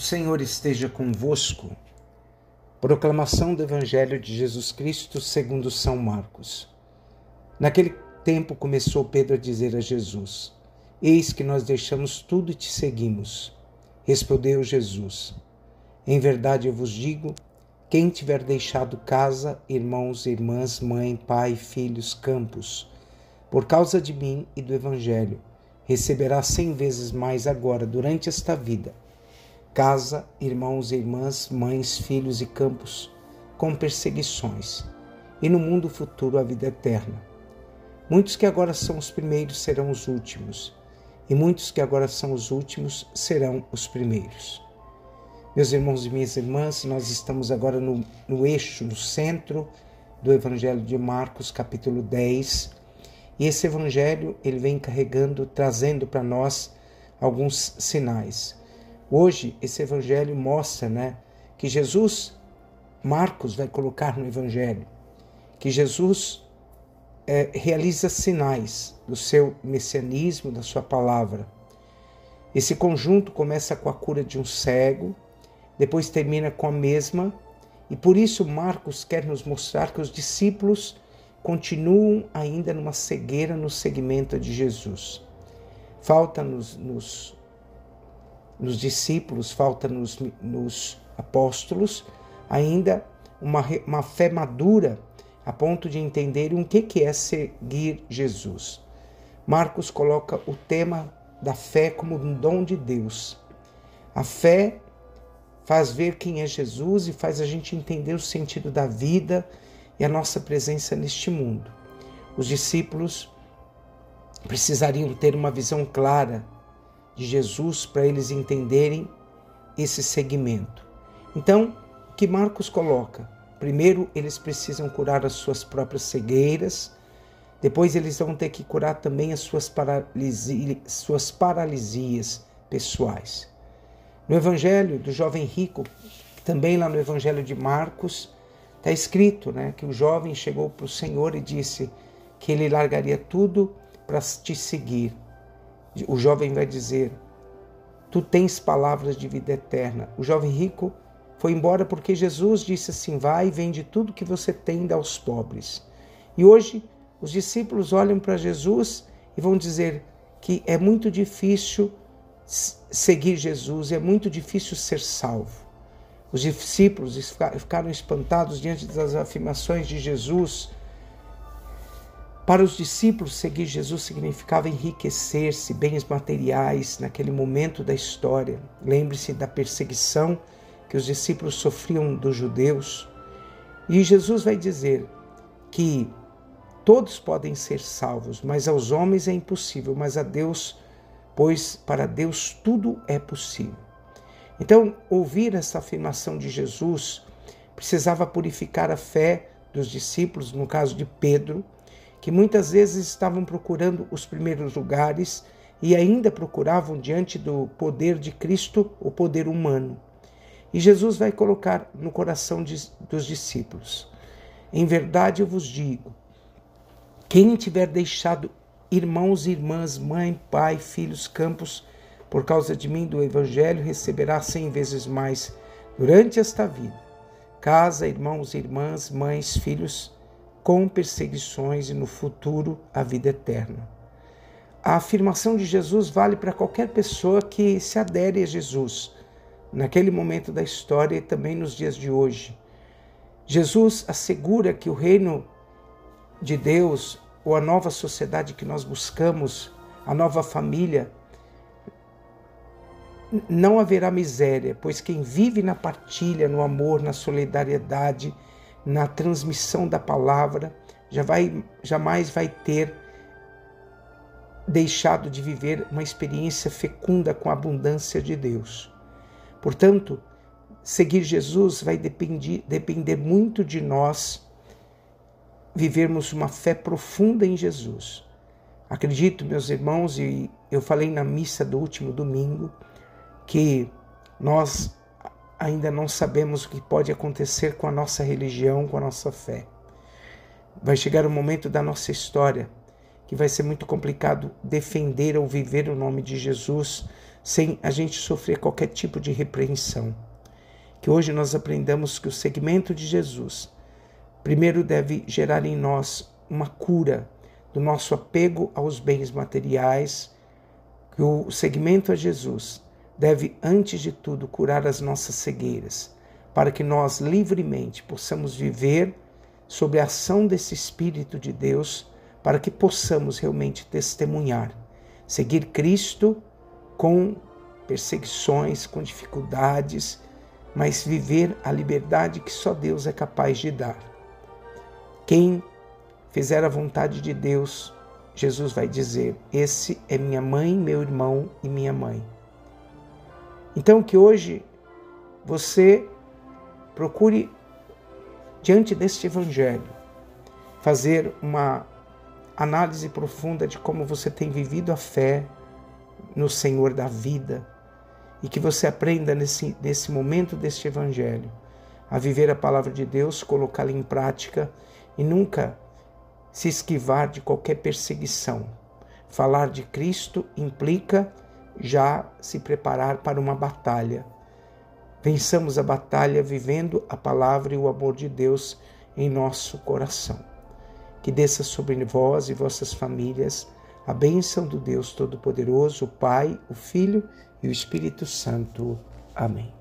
O Senhor esteja convosco. Proclamação do Evangelho de Jesus Cristo segundo São Marcos. Naquele tempo começou Pedro a dizer a Jesus: Eis que nós deixamos tudo e te seguimos. Respondeu Jesus: Em verdade eu vos digo, quem tiver deixado casa, irmãos, irmãs, mãe, pai, filhos, campos, por causa de mim e do Evangelho, receberá cem vezes mais agora durante esta vida casa, irmãos e irmãs, mães, filhos e campos, com perseguições, e no mundo futuro a vida eterna. Muitos que agora são os primeiros serão os últimos, e muitos que agora são os últimos serão os primeiros. Meus irmãos e minhas irmãs, nós estamos agora no, no eixo, no centro do Evangelho de Marcos, capítulo 10, e esse Evangelho ele vem carregando, trazendo para nós alguns sinais Hoje, esse evangelho mostra né, que Jesus, Marcos vai colocar no evangelho, que Jesus é, realiza sinais do seu messianismo, da sua palavra. Esse conjunto começa com a cura de um cego, depois termina com a mesma, e por isso Marcos quer nos mostrar que os discípulos continuam ainda numa cegueira no segmento de Jesus. Falta nos, nos nos discípulos, falta nos, nos apóstolos ainda uma, uma fé madura a ponto de entenderem o que, que é seguir Jesus. Marcos coloca o tema da fé como um dom de Deus. A fé faz ver quem é Jesus e faz a gente entender o sentido da vida e a nossa presença neste mundo. Os discípulos precisariam ter uma visão clara de Jesus para eles entenderem esse segmento. Então, o que Marcos coloca? Primeiro, eles precisam curar as suas próprias cegueiras, depois, eles vão ter que curar também as suas, paralisi suas paralisias pessoais. No Evangelho do jovem rico, também lá no Evangelho de Marcos, está escrito né, que o jovem chegou para o Senhor e disse que ele largaria tudo para te seguir o jovem vai dizer: Tu tens palavras de vida eterna. O jovem rico foi embora porque Jesus disse assim: Vai e vende tudo que você tem dá aos pobres. E hoje os discípulos olham para Jesus e vão dizer que é muito difícil seguir Jesus, é muito difícil ser salvo. Os discípulos ficaram espantados diante das afirmações de Jesus para os discípulos, seguir Jesus significava enriquecer-se, bens materiais naquele momento da história. Lembre-se da perseguição que os discípulos sofriam dos judeus. E Jesus vai dizer que todos podem ser salvos, mas aos homens é impossível, mas a Deus, pois para Deus tudo é possível. Então, ouvir essa afirmação de Jesus precisava purificar a fé dos discípulos, no caso de Pedro, que muitas vezes estavam procurando os primeiros lugares e ainda procuravam diante do poder de Cristo o poder humano. E Jesus vai colocar no coração de, dos discípulos: Em verdade eu vos digo, quem tiver deixado irmãos e irmãs, mãe, pai, filhos, campos, por causa de mim do Evangelho, receberá cem vezes mais durante esta vida. Casa, irmãos e irmãs, mães, filhos, com perseguições e no futuro a vida eterna. A afirmação de Jesus vale para qualquer pessoa que se adere a Jesus, naquele momento da história e também nos dias de hoje. Jesus assegura que o reino de Deus, ou a nova sociedade que nós buscamos, a nova família, não haverá miséria, pois quem vive na partilha, no amor, na solidariedade, na transmissão da palavra, já vai, jamais vai ter deixado de viver uma experiência fecunda com a abundância de Deus. Portanto, seguir Jesus vai depender, depender muito de nós vivermos uma fé profunda em Jesus. Acredito, meus irmãos, e eu falei na missa do último domingo, que nós ainda não sabemos o que pode acontecer com a nossa religião, com a nossa fé. Vai chegar o momento da nossa história que vai ser muito complicado defender ou viver o nome de Jesus sem a gente sofrer qualquer tipo de repreensão. Que hoje nós aprendamos que o segmento de Jesus primeiro deve gerar em nós uma cura do nosso apego aos bens materiais, que o segmento a Jesus deve, antes de tudo, curar as nossas cegueiras, para que nós livremente possamos viver sob a ação desse Espírito de Deus, para que possamos realmente testemunhar, seguir Cristo com perseguições, com dificuldades, mas viver a liberdade que só Deus é capaz de dar. Quem fizer a vontade de Deus, Jesus vai dizer: Esse é minha mãe, meu irmão e minha mãe. Então, que hoje você procure, diante deste Evangelho, fazer uma análise profunda de como você tem vivido a fé no Senhor da vida e que você aprenda nesse, nesse momento deste Evangelho a viver a palavra de Deus, colocá-la em prática e nunca se esquivar de qualquer perseguição. Falar de Cristo implica já se preparar para uma batalha. Vençamos a batalha vivendo a palavra e o amor de Deus em nosso coração. Que desça sobre vós e vossas famílias a bênção do Deus Todo-Poderoso, o Pai, o Filho e o Espírito Santo. Amém.